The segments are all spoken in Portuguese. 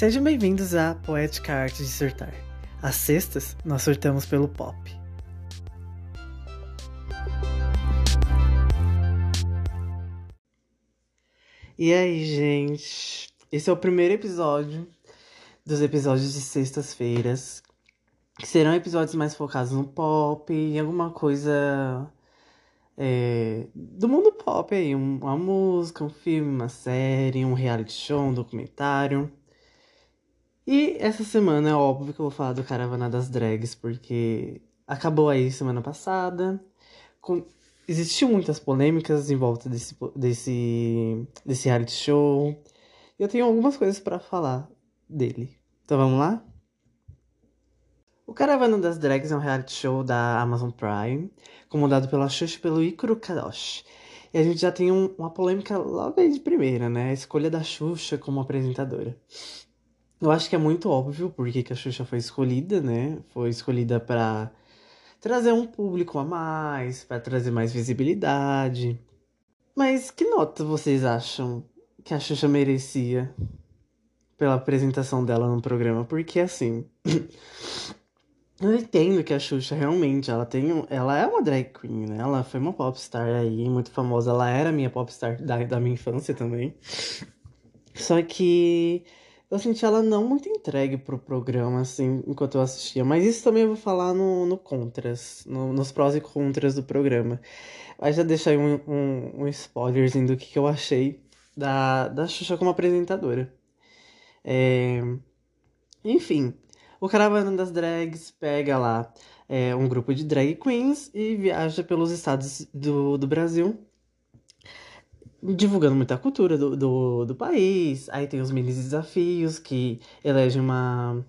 Sejam bem-vindos à Poética Arte de Surtar. Às sextas, nós surtamos pelo pop. E aí, gente? Esse é o primeiro episódio dos episódios de sextas-feiras. Que serão episódios mais focados no pop, em alguma coisa é, do mundo pop aí. Uma música, um filme, uma série, um reality show, um documentário. E essa semana é óbvio que eu vou falar do Caravana das Drags, porque acabou aí semana passada. Com... Existiu muitas polêmicas em volta desse, desse, desse reality show. E eu tenho algumas coisas para falar dele. Então vamos lá? O Caravana das Drags é um reality show da Amazon Prime, comandado pela Xuxa e pelo Icaro Kadosh. E a gente já tem um, uma polêmica logo aí de primeira, né? A escolha da Xuxa como apresentadora. Eu acho que é muito óbvio porque que a Xuxa foi escolhida, né? Foi escolhida para trazer um público a mais, para trazer mais visibilidade. Mas que nota vocês acham que a Xuxa merecia pela apresentação dela no programa? Porque assim, eu entendo que a Xuxa realmente, ela tem, ela é uma drag queen, né? Ela foi uma popstar aí, muito famosa. Ela era minha popstar da, da minha infância também. Só que eu senti ela não muito entregue pro programa, assim, enquanto eu assistia. Mas isso também eu vou falar no, no contras, no, nos prós e contras do programa. Mas já deixei um, um, um spoilerzinho do que, que eu achei da, da Xuxa como apresentadora. É... Enfim, o Caravana das Drags pega lá é, um grupo de drag queens e viaja pelos estados do, do Brasil divulgando muita cultura do, do, do país. Aí tem os mini desafios que elege uma,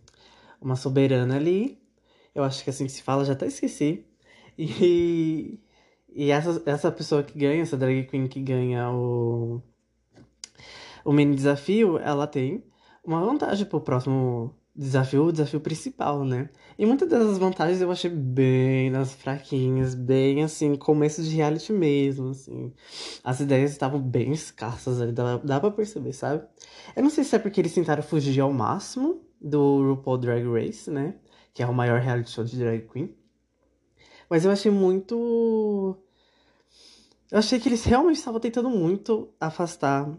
uma soberana ali. Eu acho que assim que se fala, já até esqueci. E, e essa, essa pessoa que ganha, essa drag queen que ganha o, o mini desafio, ela tem uma vantagem pro próximo desafio, o desafio principal, né? E muitas dessas vantagens eu achei bem nas fraquinhas, bem assim, começo de reality mesmo, assim. As ideias estavam bem escassas ali, dá, dá pra perceber, sabe? Eu não sei se é porque eles tentaram fugir ao máximo do RuPaul Drag Race, né? Que é o maior reality show de drag queen. Mas eu achei muito. Eu achei que eles realmente estavam tentando muito afastar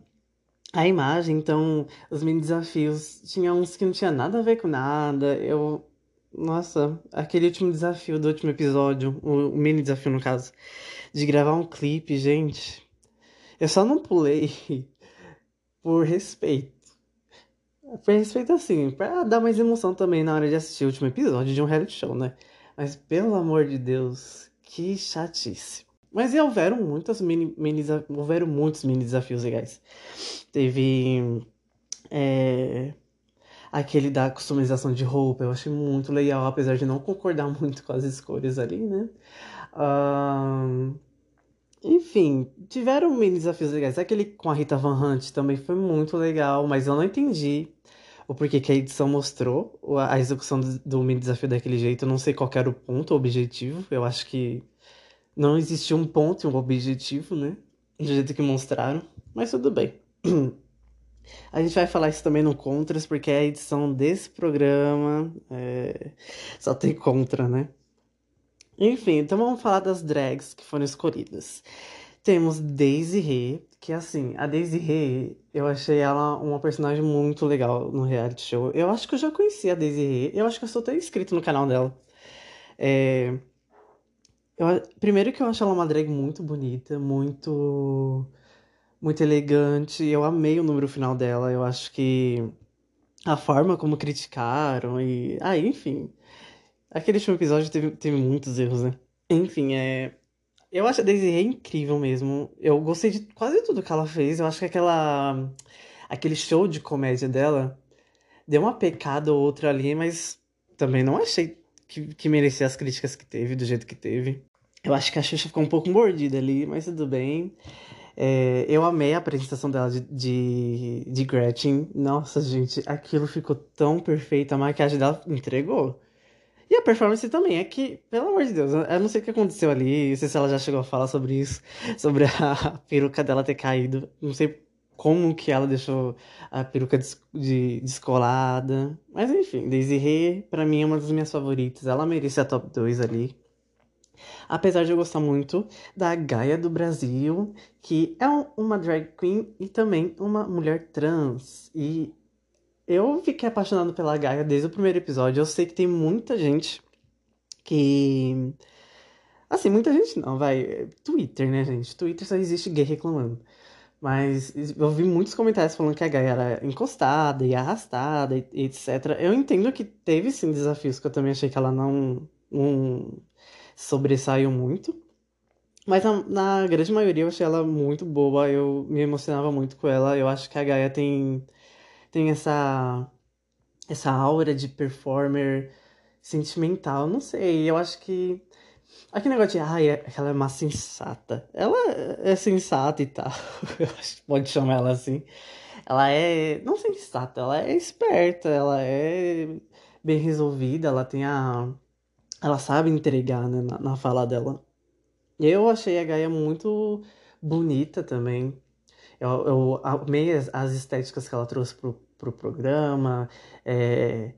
a imagem, então os mini desafios tinha uns que não tinha nada a ver com nada. Eu. Nossa, aquele último desafio do último episódio, o, o mini desafio no caso, de gravar um clipe, gente. Eu só não pulei por respeito. Por respeito, assim, pra dar mais emoção também na hora de assistir o último episódio de um reality show, né? Mas pelo amor de Deus, que chatice. Mas houveram muitas mini, mini, houveram muitos mini desafios legais. Teve é, aquele da customização de roupa, eu achei muito legal, apesar de não concordar muito com as escolhas ali, né? Um, enfim, tiveram mini desafios legais. Aquele com a Rita Van Hunt também foi muito legal, mas eu não entendi o porquê que a edição mostrou a execução do, do mini desafio daquele jeito. Eu não sei qual era o ponto, o objetivo. Eu acho que não existia um ponto um objetivo, né? Do jeito que mostraram, mas tudo bem. A gente vai falar isso também no Contras, porque a edição desse programa é... só tem contra, né? Enfim, então vamos falar das drags que foram escolhidas. Temos Daisy Ray, que assim, a Daisy Ray, eu achei ela uma personagem muito legal no reality show. Eu acho que eu já conhecia a Daisy Ray, eu acho que eu sou até inscrito no canal dela. É... Eu, primeiro que eu acho ela uma drag muito bonita, muito muito elegante. Eu amei o número final dela. Eu acho que a forma como criticaram e. Ah, enfim. Aquele último episódio teve, teve muitos erros, né? Enfim, é. Eu acho a Daisy Ray incrível mesmo. Eu gostei de quase tudo que ela fez. Eu acho que aquela. Aquele show de comédia dela deu uma pecada ou outra ali, mas também não achei que, que merecia as críticas que teve, do jeito que teve. Eu acho que a Xuxa ficou um pouco mordida ali, mas tudo bem. É, eu amei a apresentação dela de, de, de, Gretchen. Nossa, gente, aquilo ficou tão perfeito. A maquiagem dela entregou. E a performance também. É que, pelo amor de Deus, eu não sei o que aconteceu ali. Não sei se ela já chegou a falar sobre isso. Sobre a peruca dela ter caído. Não sei como que ela deixou a peruca de descolada. Mas enfim, Ray, pra mim, é uma das minhas favoritas. Ela merece a top 2 ali. Apesar de eu gostar muito da Gaia do Brasil, que é uma drag queen e também uma mulher trans. E eu fiquei apaixonado pela Gaia desde o primeiro episódio. Eu sei que tem muita gente que. Assim, muita gente não, vai. Twitter, né, gente? Twitter só existe gay reclamando. Mas eu vi muitos comentários falando que a Gaia era encostada e arrastada, e etc. Eu entendo que teve sim desafios que eu também achei que ela não, sobressaiu muito. Mas na, na, grande maioria eu achei ela muito boa, eu me emocionava muito com ela. Eu acho que a Gaia tem, tem essa, essa aura de performer sentimental, não sei. Eu acho que. Aquele negócio de, ai, ah, ela é uma sensata. Ela é sensata e tal. Pode chamar ela assim. Ela é. Não sensata, ela é esperta, ela é bem resolvida, ela tem a ela sabe entregar, né, na, na fala dela. Eu achei a Gaia muito bonita também. Eu, eu amei as, as estéticas que ela trouxe pro, pro programa. É,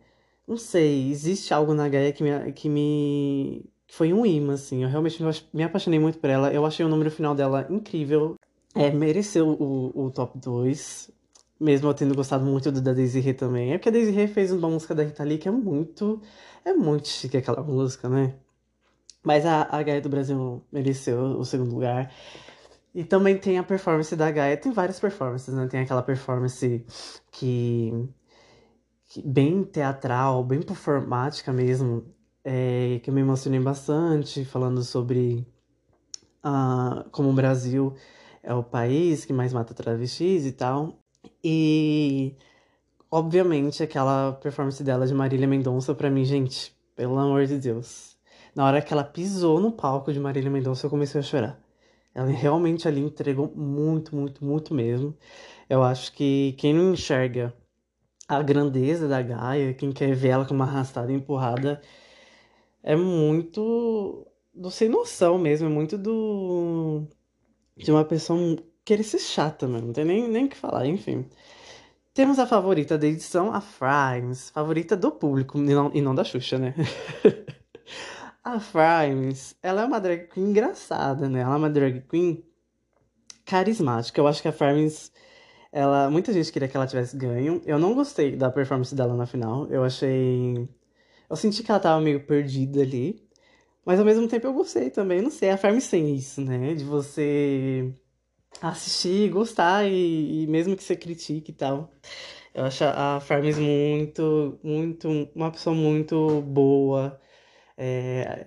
não sei, existe algo na Gaia que me, que me foi um imã, assim. Eu realmente me apaixonei muito por ela. Eu achei o número final dela incrível. É, mereceu o, o top 2. Mesmo eu tendo gostado muito do da Ray também. É porque a Ray fez uma música da Rita Lee que é muito é muito chique aquela música, né? Mas a, a Gaia do Brasil mereceu o segundo lugar. E também tem a performance da Gaia. Tem várias performances, né? Tem aquela performance que, que bem teatral, bem performática mesmo. É, que eu me emocionei bastante, falando sobre como o Brasil é o país que mais mata travestis e tal. E Obviamente, aquela performance dela de Marília Mendonça, pra mim, gente, pelo amor de Deus. Na hora que ela pisou no palco de Marília Mendonça, eu comecei a chorar. Ela realmente ali entregou muito, muito, muito mesmo. Eu acho que quem não enxerga a grandeza da Gaia, quem quer ver ela com uma arrastada e empurrada, é muito do sem noção mesmo, é muito do de uma pessoa querer ser chata, mano. Não tem nem nem o que falar, enfim. Temos a favorita da edição, a Frimes, favorita do público e não, e não da Xuxa, né? a Frimes, ela é uma drag queen engraçada, né? Ela é uma drag queen carismática. Eu acho que a Frimes, ela, muita gente queria que ela tivesse ganho. Eu não gostei da performance dela na final. Eu achei, eu senti que ela tava meio perdida ali. Mas ao mesmo tempo eu gostei também. Não sei, a Frimes tem isso, né? De você assistir, gostar e, e, mesmo que você critique e tal. Eu acho a Farms muito, muito, uma pessoa muito boa. É,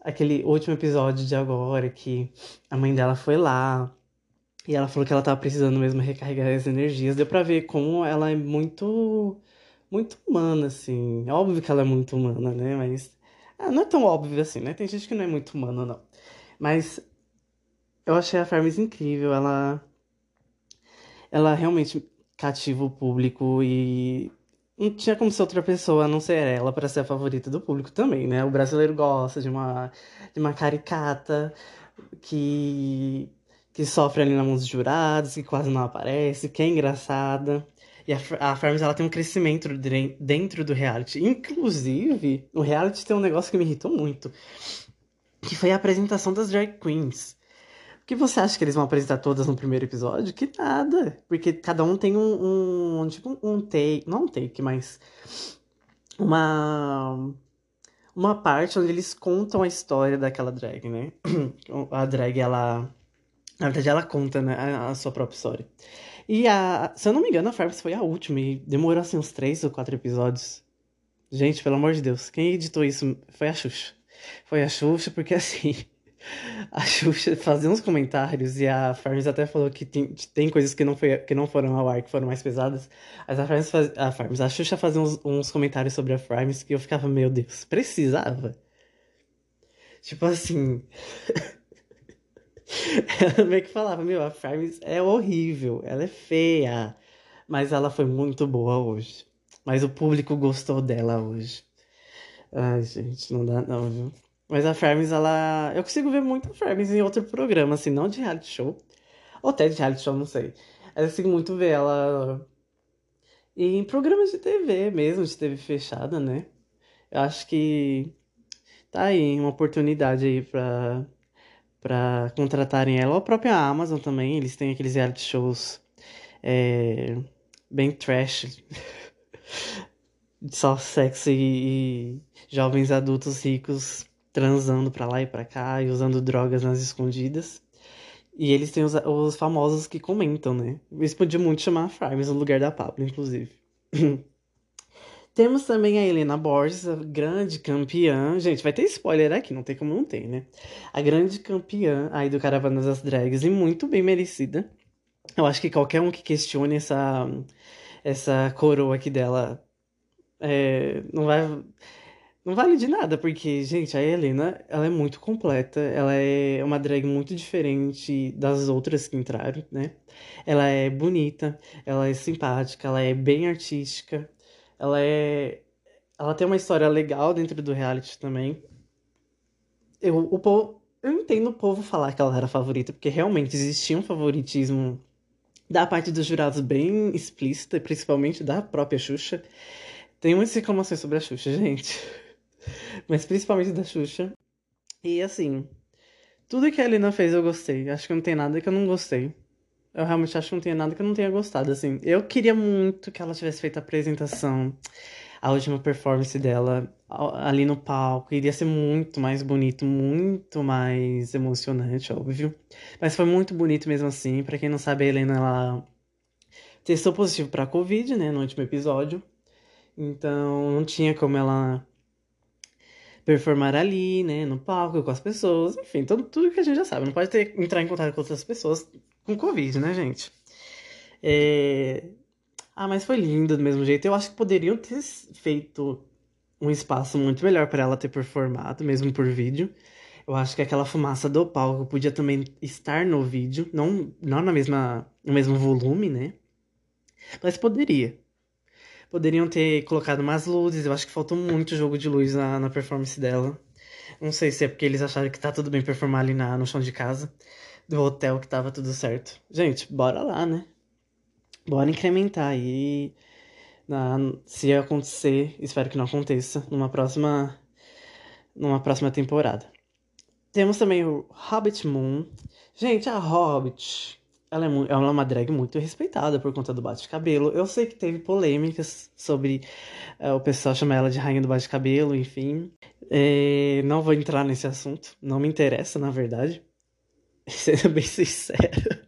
aquele último episódio de agora que a mãe dela foi lá e ela falou que ela tava precisando mesmo recarregar as energias. Deu pra ver como ela é muito, muito humana, assim. Óbvio que ela é muito humana, né? Mas ah, não é tão óbvio assim, né? Tem gente que não é muito humana, não. Mas eu achei a Farms incrível, ela ela realmente cativa o público e não tinha como ser outra pessoa a não ser ela para ser a favorita do público também, né? O brasileiro gosta de uma de uma caricata que que sofre ali na mão dos jurados, que quase não aparece, que é engraçada. E a, a ela tem um crescimento dentro do reality. Inclusive, o reality tem um negócio que me irritou muito, que foi a apresentação das drag queens que você acha que eles vão apresentar todas no primeiro episódio? Que nada. Porque cada um tem um, um tipo um take, não um take, mas uma uma parte onde eles contam a história daquela drag, né? A drag ela na verdade ela conta, né, a sua própria história. E a, se eu não me engano, a Farbs foi a última e demorou assim uns três ou quatro episódios. Gente, pelo amor de Deus, quem editou isso foi a Xuxa. Foi a Xuxa porque assim, a Xuxa fazia uns comentários e a Farms até falou que tem, tem coisas que não, foi, que não foram ao ar, que foram mais pesadas. Mas a Farms, faz, a, Farms, a Xuxa fazia uns, uns comentários sobre a Farms que eu ficava, meu Deus, precisava? Tipo assim. ela meio que falava, meu, a Farms é horrível, ela é feia. Mas ela foi muito boa hoje. Mas o público gostou dela hoje. Ai, gente, não dá não, viu? Mas a Farms, ela. Eu consigo ver muito a Farms em outro programa, assim, não de reality show. Ou até de reality show, não sei. Eu consigo muito ver ela em programas de TV mesmo, de TV fechada, né? Eu acho que tá aí uma oportunidade aí pra, pra contratarem ela. Ou a própria Amazon também, eles têm aqueles reality shows é, bem trash. Só sexo e, e jovens adultos ricos transando pra lá e pra cá e usando drogas nas escondidas. E eles têm os, os famosos que comentam, né? Eles podiam muito chamar a Frames no lugar da Pablo, inclusive. Temos também a Helena Borges, a grande campeã. Gente, vai ter spoiler aqui, não tem como não ter, né? A grande campeã aí do Caravana das Drags e muito bem merecida. Eu acho que qualquer um que questione essa, essa coroa aqui dela é, não vai não vale de nada, porque, gente, a Helena, ela é muito completa, ela é uma drag muito diferente das outras que entraram, né? Ela é bonita, ela é simpática, ela é bem artística, ela é... Ela tem uma história legal dentro do reality também. Eu, o povo, eu entendo o povo falar que ela era favorita, porque realmente existia um favoritismo da parte dos jurados bem explícita, principalmente da própria Xuxa. Tem muitas reclamações sobre a Xuxa, gente. Mas principalmente da Xuxa. E assim, tudo que a Helena fez eu gostei. Acho que não tem nada que eu não gostei. Eu realmente acho que não tem nada que eu não tenha gostado, assim. Eu queria muito que ela tivesse feito a apresentação, a última performance dela ali no palco. Iria ser muito mais bonito, muito mais emocionante, óbvio. Mas foi muito bonito mesmo assim. Para quem não sabe, a Helena, ela testou positivo pra Covid, né, no último episódio. Então, não tinha como ela performar ali, né, no palco, com as pessoas, enfim, tudo, tudo que a gente já sabe. Não pode ter, entrar em contato com outras pessoas com Covid, né, gente? É... Ah, mas foi lindo do mesmo jeito. Eu acho que poderiam ter feito um espaço muito melhor para ela ter performado, mesmo por vídeo. Eu acho que aquela fumaça do palco podia também estar no vídeo, não, não na mesma, no mesmo volume, né? Mas poderia. Poderiam ter colocado mais luzes, eu acho que faltou muito jogo de luz na, na performance dela. Não sei se é porque eles acharam que tá tudo bem performar ali na, no chão de casa, do hotel que tava tudo certo. Gente, bora lá, né? Bora incrementar aí. Na, se acontecer, espero que não aconteça, numa próxima, numa próxima temporada. Temos também o Hobbit Moon. Gente, a Hobbit ela é, ela é uma drag muito respeitada por conta do bate-cabelo. Eu sei que teve polêmicas sobre uh, o pessoal chamar ela de rainha do bate-cabelo, enfim. É, não vou entrar nesse assunto, não me interessa, na verdade. Sendo bem sincero.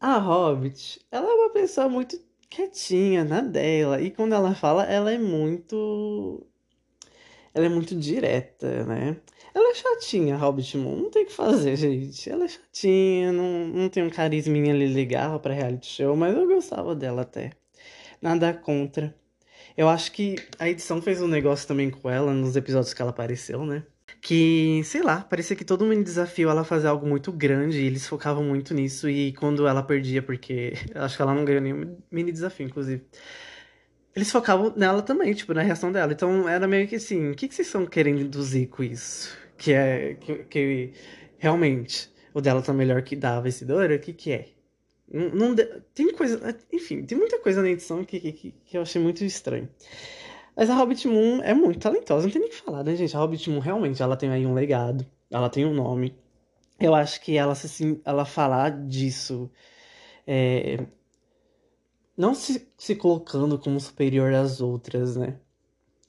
A Hobbit, ela é uma pessoa muito quietinha na dela. E quando ela fala, ela é muito. Ela é muito direta, né? Ela é chatinha, Hobbit Moon. Não tem o que fazer, gente. Ela é chatinha, não, não tem um carisminha ali legal pra reality show, mas eu gostava dela até. Nada contra. Eu acho que a edição fez um negócio também com ela nos episódios que ela apareceu, né? Que, sei lá, parecia que todo mini desafio ela fazia algo muito grande e eles focavam muito nisso. E quando ela perdia, porque acho que ela não ganhou nenhum mini desafio, inclusive eles focavam nela também, tipo, na reação dela. Então era meio que assim, o que, que vocês estão querendo induzir com isso? que é que, que realmente o dela tá melhor que da vencedora, o que que é? Não, não, tem coisa, enfim, tem muita coisa na edição que, que, que eu achei muito estranho. Mas a Hobbit Moon é muito talentosa, não tem nem o que falar, né, gente? A Hobbit Moon realmente, ela tem aí um legado, ela tem um nome. Eu acho que ela, assim, ela falar disso, é, não se, se colocando como superior às outras, né?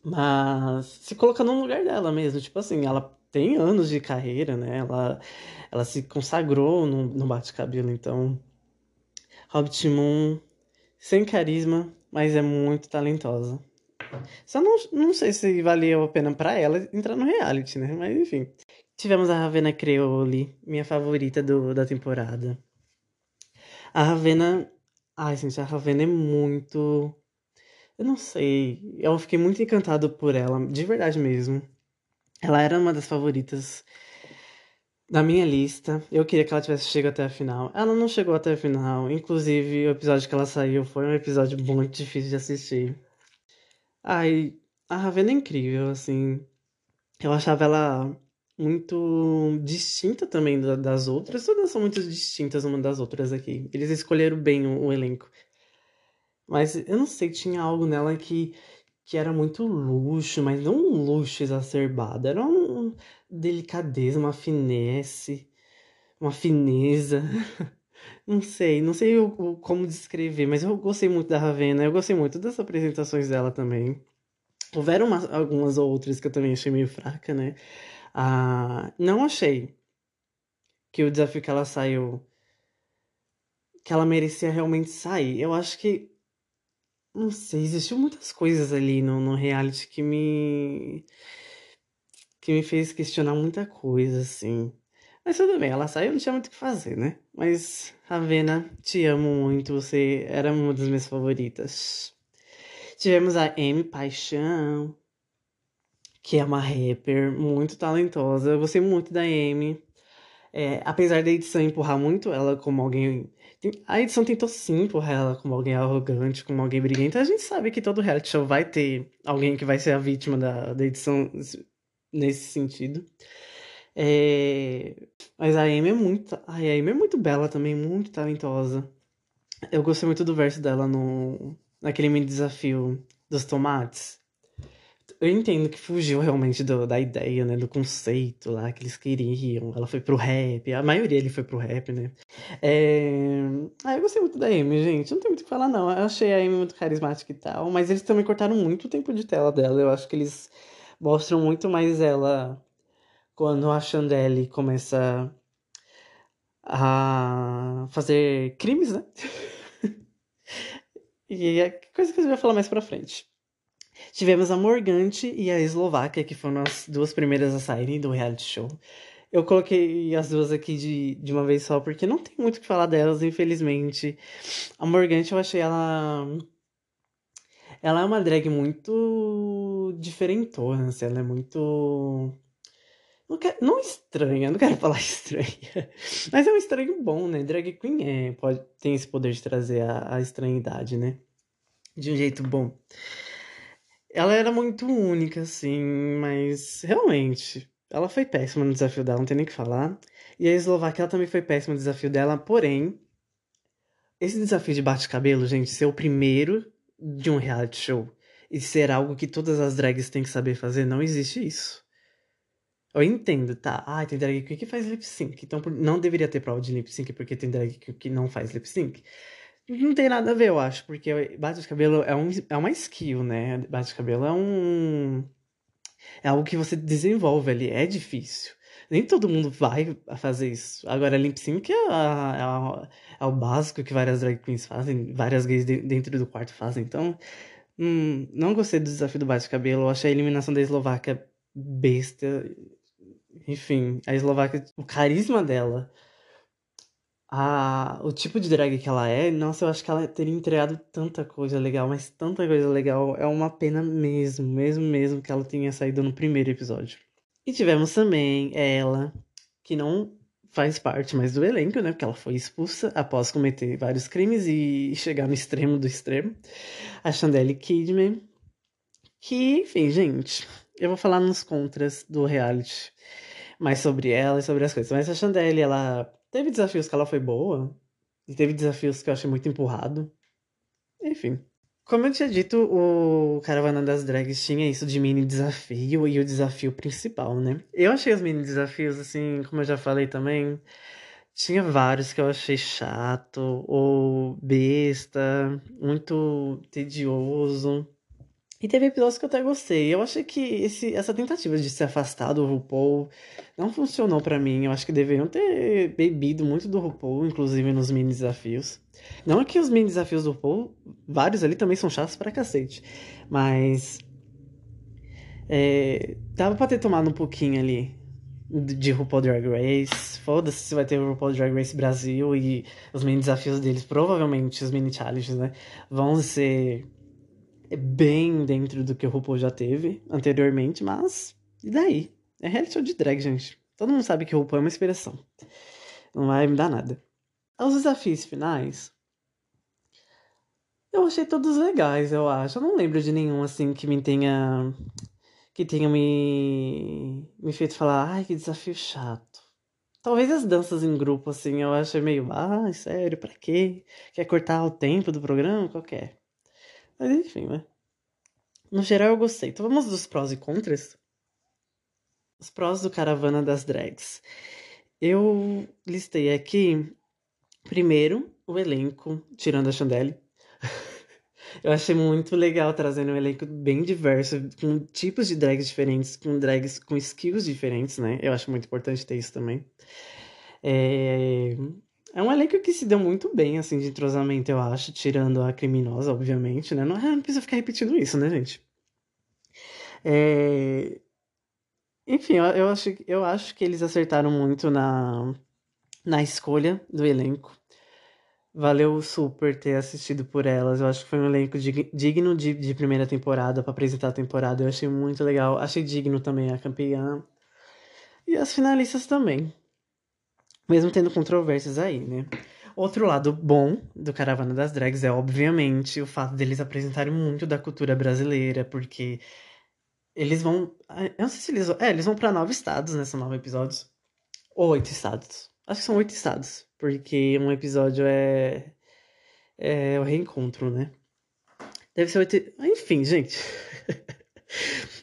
Mas se colocando no lugar dela mesmo, tipo assim, ela tem anos de carreira, né? Ela, ela se consagrou no, no bate-cabelo, então. Hobbit Moon, sem carisma, mas é muito talentosa. Só não, não sei se valeu a pena para ela entrar no reality, né? Mas enfim. Tivemos a Ravena Creole, minha favorita do, da temporada. A Ravena. Ai, gente, a Ravena é muito. Eu não sei. Eu fiquei muito encantado por ela, de verdade mesmo. Ela era uma das favoritas da minha lista. Eu queria que ela tivesse chegado até a final. Ela não chegou até a final. Inclusive, o episódio que ela saiu foi um episódio muito difícil de assistir. Ai, a Ravena é incrível, assim. Eu achava ela muito distinta também das outras. Todas são muito distintas uma das outras aqui. Eles escolheram bem o, o elenco. Mas eu não sei, tinha algo nela que, que era muito luxo, mas não um luxo exacerbado. Era uma delicadeza, uma finesse, uma fineza. Não sei, não sei o, o, como descrever, mas eu gostei muito da Ravena, eu gostei muito das apresentações dela também. Houveram uma, algumas outras que eu também achei meio fraca, né? Ah, não achei que o desafio que ela saiu. que ela merecia realmente sair. Eu acho que. Não sei, existiu muitas coisas ali no, no reality que me. que me fez questionar muita coisa, assim. Mas tudo bem, ela saiu, não tinha muito o que fazer, né? Mas, Ravena, te amo muito, você era uma das minhas favoritas. Tivemos a Amy Paixão, que é uma rapper muito talentosa. Eu gostei muito da Amy. É, apesar da edição empurrar muito ela como alguém. A edição tentou sim empurrar ela como alguém arrogante, como alguém briguento. A gente sabe que todo reality show vai ter alguém que vai ser a vítima da, da edição nesse sentido. É... Mas a Amy é muito. A Amy é muito bela também, muito talentosa. Eu gostei muito do verso dela no naquele mini desafio dos tomates. Eu entendo que fugiu realmente do, da ideia, né? Do conceito lá que eles queriam. Ela foi pro rap, a maioria ele foi pro rap, né? É... Ah, eu gostei muito da Amy, gente. Não tem muito o que falar, não. Eu achei a Amy muito carismática e tal, mas eles também cortaram muito o tempo de tela dela. Eu acho que eles mostram muito mais ela quando a Chandelle começa a fazer crimes, né? e é coisa que a gente vai falar mais pra frente. Tivemos a Morgante e a Eslováquia, que foram as duas primeiras a saírem do reality show. Eu coloquei as duas aqui de, de uma vez só, porque não tem muito o que falar delas, infelizmente. A Morgante, eu achei ela. Ela é uma drag muito diferentona, assim, ela é muito não, quer, não estranha, não quero falar estranha. Mas é um estranho bom, né? Drag Queen é, pode, tem esse poder de trazer a, a estranhidade, né? De um jeito bom. Ela era muito única, assim, mas realmente, ela foi péssima no desafio dela, não tem nem o que falar. E a Eslováquia ela também foi péssima no desafio dela, porém, esse desafio de bate-cabelo, gente, ser o primeiro de um reality show e ser algo que todas as drags têm que saber fazer, não existe isso. Eu entendo, tá? Ah, tem drag queen que faz lip sync. Então não deveria ter prova de lip sync porque tem drag queen que não faz lip sync. Não tem nada a ver, eu acho, porque bate de cabelo é, um, é uma skill, né? Bate de cabelo é um. É algo que você desenvolve ali, é difícil. Nem todo mundo vai fazer isso. Agora, lip sync é, a, é, é o básico que várias drag queens fazem, várias gays de, dentro do quarto fazem. Então, hum, não gostei do desafio do bate de cabelo. Eu achei a eliminação da Eslováquia besta enfim, a Eslováquia, o carisma dela, a, o tipo de drag que ela é, nossa, eu acho que ela teria entregado tanta coisa legal, mas tanta coisa legal. É uma pena mesmo, mesmo, mesmo que ela tenha saído no primeiro episódio. E tivemos também ela, que não faz parte mais do elenco, né? Porque ela foi expulsa após cometer vários crimes e chegar no extremo do extremo. A Chandelle Kidman. Que, enfim, gente, eu vou falar nos contras do reality mais sobre ela e sobre as coisas. Mas a Chandelle, ela teve desafios que ela foi boa, e teve desafios que eu achei muito empurrado. Enfim. Como eu tinha dito, o Caravana das Drags tinha isso de mini desafio e o desafio principal, né? Eu achei os mini desafios, assim, como eu já falei também, tinha vários que eu achei chato ou besta, muito tedioso. E teve episódios que eu até gostei. Eu achei que esse, essa tentativa de se afastar do RuPaul não funcionou para mim. Eu acho que deveriam ter bebido muito do RuPaul, inclusive nos mini desafios. Não é que os mini desafios do RuPaul, vários ali também são chatos pra cacete. Mas. É, dava pra ter tomado um pouquinho ali de RuPaul Drag Race. Foda-se se vai ter o RuPaul Drag Race Brasil e os mini desafios deles, provavelmente os mini challenges, né? Vão ser é bem dentro do que o RuPaul já teve anteriormente, mas e daí? É reality show de drag, gente. Todo mundo sabe que o RuPaul é uma inspiração. Não vai me dar nada. Os desafios finais, eu achei todos legais, eu acho. Eu não lembro de nenhum assim que me tenha que tenham me, me feito falar, ai, que desafio chato. Talvez as danças em grupo, assim, eu achei meio, ai, sério, pra quê? Quer cortar o tempo do programa? Qualquer. Mas enfim, né? No geral eu gostei. Então vamos dos prós e contras? Os prós do Caravana das Drags. Eu listei aqui, primeiro, o elenco, tirando a Chandelle. Eu achei muito legal trazendo um elenco bem diverso, com tipos de drags diferentes, com drags com skills diferentes, né? Eu acho muito importante ter isso também. É, é um elenco que se deu muito bem, assim, de entrosamento, eu acho, tirando a criminosa, obviamente, né? Não, não precisa ficar repetindo isso, né, gente? É... Enfim, eu, eu, acho, eu acho que eles acertaram muito na, na escolha do elenco. Valeu super ter assistido por elas. Eu acho que foi um elenco digno de, de primeira temporada para apresentar a temporada. Eu achei muito legal. Achei digno também a campeã. E as finalistas também. Mesmo tendo controvérsias aí, né? Outro lado bom do Caravana das Drags é, obviamente, o fato deles apresentarem muito da cultura brasileira, porque eles vão. Eu não sei se eles. É, eles vão pra nove estados nessa nove episódios. Ou oito estados. Acho que são oito estados. Porque um episódio é. É o reencontro, né? Deve ser oito. Enfim, gente.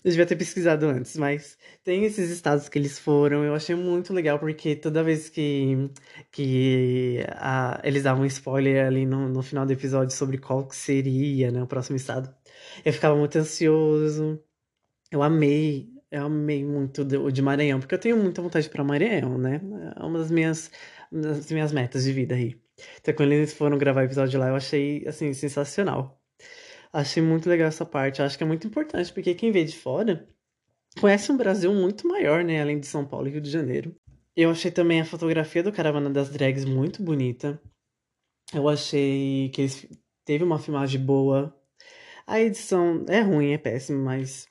Eu devia ter pesquisado antes, mas tem esses estados que eles foram. Eu achei muito legal, porque toda vez que, que a, eles davam spoiler ali no, no final do episódio sobre qual seria né, o próximo estado, eu ficava muito ansioso. Eu amei eu amei muito o de Maranhão, porque eu tenho muita vontade para Maranhão, né? É uma das minhas, das minhas metas de vida aí. Então, quando eles foram gravar o episódio lá, eu achei, assim, sensacional. Achei muito legal essa parte. Acho que é muito importante, porque quem vê de fora conhece um Brasil muito maior, né? Além de São Paulo e Rio de Janeiro. Eu achei também a fotografia do Caravana das Drags muito bonita. Eu achei que eles teve uma filmagem boa. A edição é ruim, é péssima, mas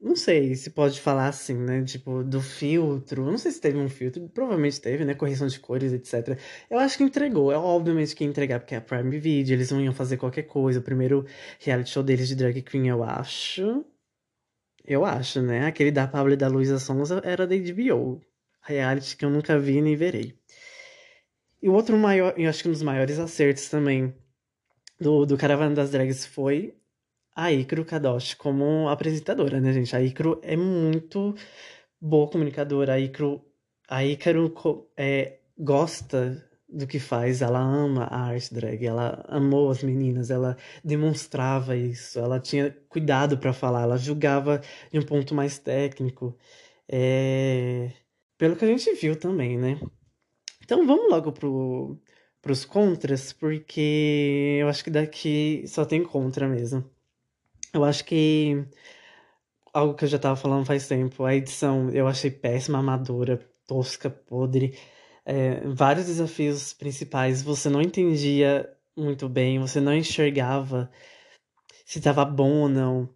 não sei se pode falar assim, né? Tipo, do filtro. Não sei se teve um filtro. Provavelmente teve, né? Correção de cores, etc. Eu acho que entregou. É obviamente que entregar, porque é a Prime Video. Eles não iam fazer qualquer coisa. O primeiro reality show deles de drag queen, eu acho. Eu acho, né? Aquele da Pablo e da Luísa Sonza era da HBO. Reality que eu nunca vi nem verei. E o outro maior, eu acho que um dos maiores acertos também do, do Caravana das Drags foi a Icaro Kadoshi como apresentadora, né, gente? A Icaro é muito boa comunicadora. A Icaro, a é, gosta do que faz, ela ama a arte drag, ela amou as meninas, ela demonstrava isso, ela tinha cuidado para falar, ela julgava de um ponto mais técnico. É... Pelo que a gente viu também, né? Então vamos logo pro, pros contras, porque eu acho que daqui só tem contra mesmo. Eu acho que algo que eu já tava falando faz tempo, a edição eu achei péssima, amadora, tosca, podre. É, vários desafios principais você não entendia muito bem, você não enxergava se tava bom ou não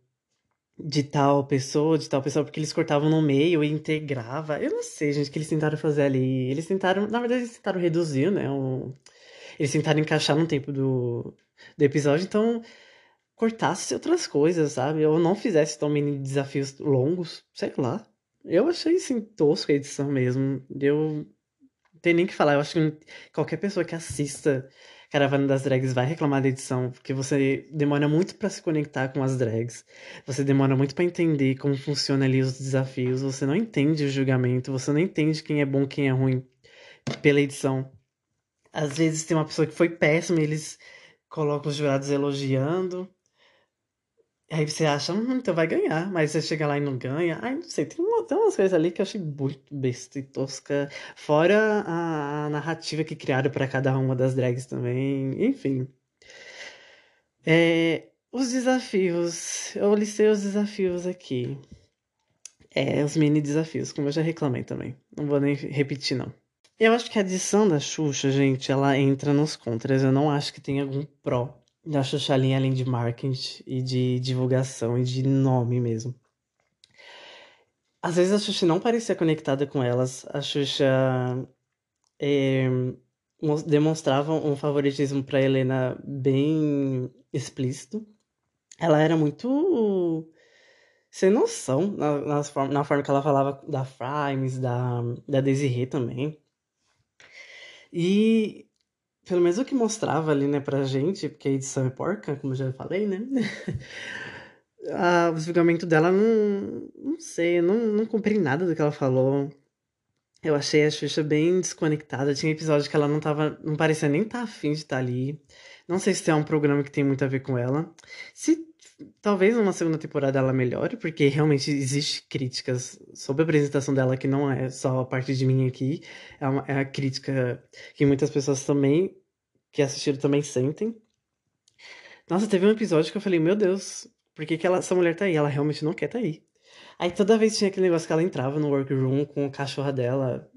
de tal pessoa, de tal pessoa, porque eles cortavam no meio e integrava. Eu não sei, gente, o que eles tentaram fazer ali. Eles tentaram, na verdade, eles tentaram reduzir, né? Um, eles tentaram encaixar no tempo do, do episódio, então cortasse outras coisas, sabe? Ou não fizesse tão mini desafios longos, sei lá. Eu achei, assim, tosco a edição mesmo. Eu não tenho nem que falar. Eu acho que qualquer pessoa que assista Caravana das Drags vai reclamar da edição, porque você demora muito para se conectar com as drags. Você demora muito para entender como funciona ali os desafios. Você não entende o julgamento, você não entende quem é bom, quem é ruim pela edição. Às vezes tem uma pessoa que foi péssima, eles colocam os jurados elogiando. Aí você acha, hum, então vai ganhar, mas você chega lá e não ganha. Ai, não sei, tem, uma, tem umas coisas ali que eu achei muito besta e tosca. Fora a, a narrativa que criaram para cada uma das drags também, enfim. É, os desafios, eu listei os desafios aqui. É, os mini desafios, como eu já reclamei também. Não vou nem repetir, não. Eu acho que a adição da Xuxa, gente, ela entra nos contras. Eu não acho que tem algum pró da Xuxa Linha, além de marketing e de divulgação e de nome mesmo. Às vezes a Xuxa não parecia conectada com elas. A Xuxa é, demonstrava um favoritismo para Helena bem explícito. Ela era muito sem noção na, na, forma, na forma que ela falava da Frimes, da, da Desiree também. E pelo menos o que mostrava ali, né, pra gente, porque a edição é porca, como já falei, né? o julgamento dela não. Não sei, não, não cumpri nada do que ela falou. Eu achei a Xuxa bem desconectada. Tinha episódio que ela não tava. Não parecia nem estar tá afim de estar tá ali. Não sei se é um programa que tem muito a ver com ela. Se talvez uma segunda temporada ela melhore, porque realmente existe críticas sobre a apresentação dela que não é só a parte de mim aqui. É, uma, é a crítica que muitas pessoas também que assistiram também sentem. Nossa, teve um episódio que eu falei, meu Deus, por que, que ela, essa mulher tá aí? Ela realmente não quer tá aí. Aí toda vez tinha aquele negócio que ela entrava no workroom com o cachorro dela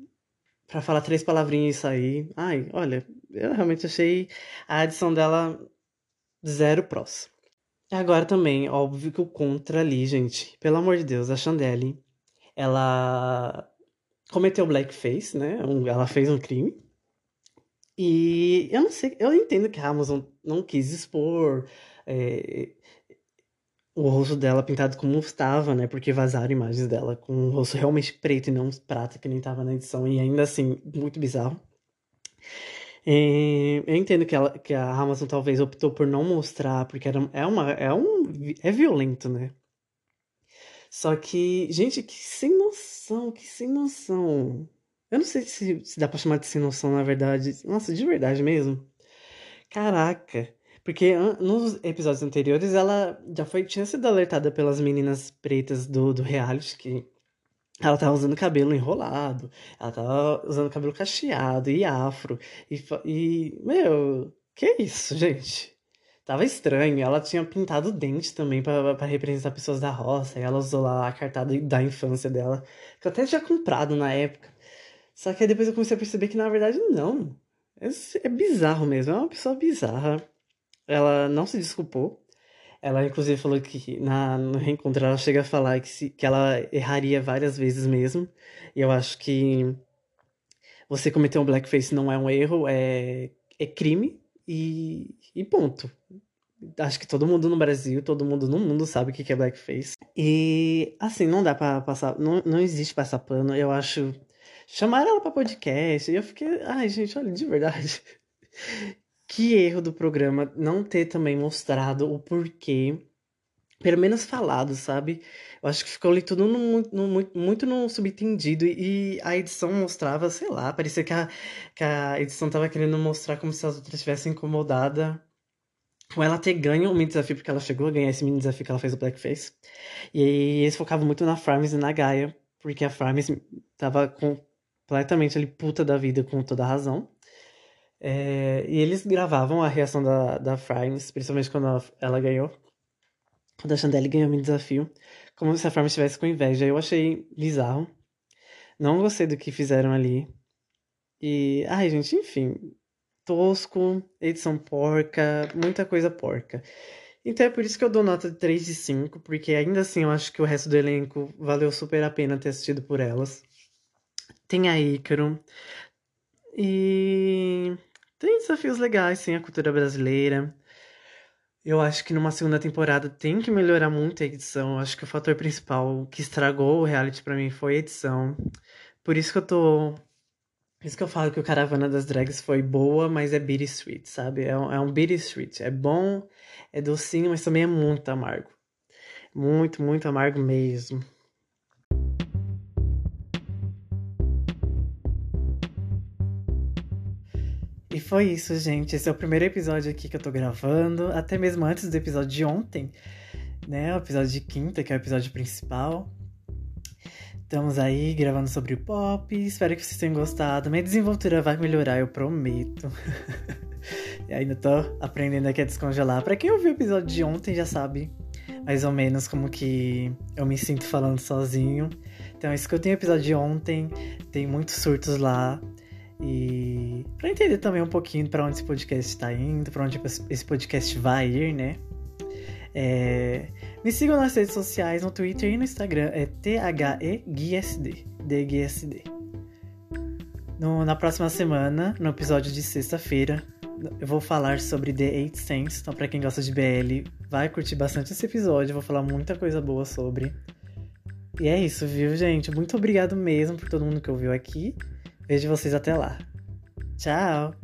para falar três palavrinhas e sair. Ai, olha, eu realmente achei a adição dela zero prós. Agora também, óbvio que o contra ali, gente. Pelo amor de Deus, a Chandelle, ela cometeu blackface, né? Ela fez um crime. E eu não sei, eu entendo que a Amazon não quis expor é, o rosto dela pintado como estava, né? Porque vazaram imagens dela com o rosto realmente preto e não prata, que nem estava na edição, e ainda assim, muito bizarro. Eu entendo que, ela, que a Amazon talvez optou por não mostrar, porque era, é, uma, é, um, é violento, né? Só que, gente, que sem noção, que sem noção. Eu não sei se, se dá pra chamar de sem noção, na verdade. Nossa, de verdade mesmo. Caraca. Porque nos episódios anteriores ela já foi, tinha sido alertada pelas meninas pretas do, do reality que ela tava usando cabelo enrolado, ela tava usando cabelo cacheado e afro. E, e meu, que isso, gente? Tava estranho. Ela tinha pintado o dente também para representar pessoas da roça. E ela usou lá a cartada da infância dela, que eu até tinha comprado na época. Só que aí depois eu comecei a perceber que na verdade não. É, é bizarro mesmo, é uma pessoa bizarra. Ela não se desculpou. Ela inclusive falou que na, no reencontro ela chega a falar que, se, que ela erraria várias vezes mesmo. E eu acho que você cometer um blackface não é um erro, é, é crime e, e ponto. Acho que todo mundo no Brasil, todo mundo no mundo sabe o que é blackface. E assim, não dá para passar, não, não existe passar pano. Eu acho Chamaram ela pra podcast e eu fiquei, ai gente, olha, de verdade. que erro do programa não ter também mostrado o porquê, pelo menos falado, sabe? Eu acho que ficou ali tudo no, no, muito, no subentendido e a edição mostrava, sei lá, parecia que a, que a edição tava querendo mostrar como se as outras estivessem incomodadas com ela ter ganho o mini desafio, porque ela chegou a ganhar esse mini desafio que ela fez o Blackface. E aí eles focavam muito na Farms e na Gaia, porque a Farms tava com completamente ali puta da vida com toda a razão. É, e eles gravavam a reação da, da Frames, principalmente quando ela, ela ganhou. Quando a Chandelle ganhou o desafio. Como se a Frames estivesse com inveja. Eu achei bizarro. Não gostei do que fizeram ali. E, ai, gente, enfim. Tosco, edição porca, muita coisa porca. Então é por isso que eu dou nota de 3 de 5, porque ainda assim eu acho que o resto do elenco valeu super a pena ter assistido por elas tem a Ícaro. E tem desafios legais, sim, a cultura brasileira. Eu acho que numa segunda temporada tem que melhorar muito a edição. Eu acho que o fator principal que estragou o reality para mim foi a edição. Por isso que eu tô. Por isso que eu falo que o Caravana das Drags foi boa, mas é bittersweet, sabe? É um, é um bittersweet. É bom, é docinho, mas também é muito amargo. Muito, muito amargo mesmo. Foi isso, gente. Esse é o primeiro episódio aqui que eu tô gravando, até mesmo antes do episódio de ontem, né? O episódio de quinta, que é o episódio principal. Estamos aí gravando sobre o pop. Espero que vocês tenham gostado. Minha desenvoltura vai melhorar, eu prometo. e ainda tô aprendendo aqui a descongelar. Para quem ouviu o episódio de ontem já sabe mais ou menos como que eu me sinto falando sozinho. Então, escutem o episódio de ontem. Tem muitos surtos lá. E para entender também um pouquinho para onde esse podcast está indo, para onde esse podcast vai ir, né? É... Me sigam nas redes sociais, no Twitter e no Instagram, é THEGSD, DGSD. No, na próxima semana, no episódio de sexta-feira, eu vou falar sobre The Eight Saints. Então, pra quem gosta de BL, vai curtir bastante esse episódio. Eu vou falar muita coisa boa sobre. E é isso, viu, gente? Muito obrigado mesmo por todo mundo que ouviu aqui. Vejo vocês até lá. Tchau!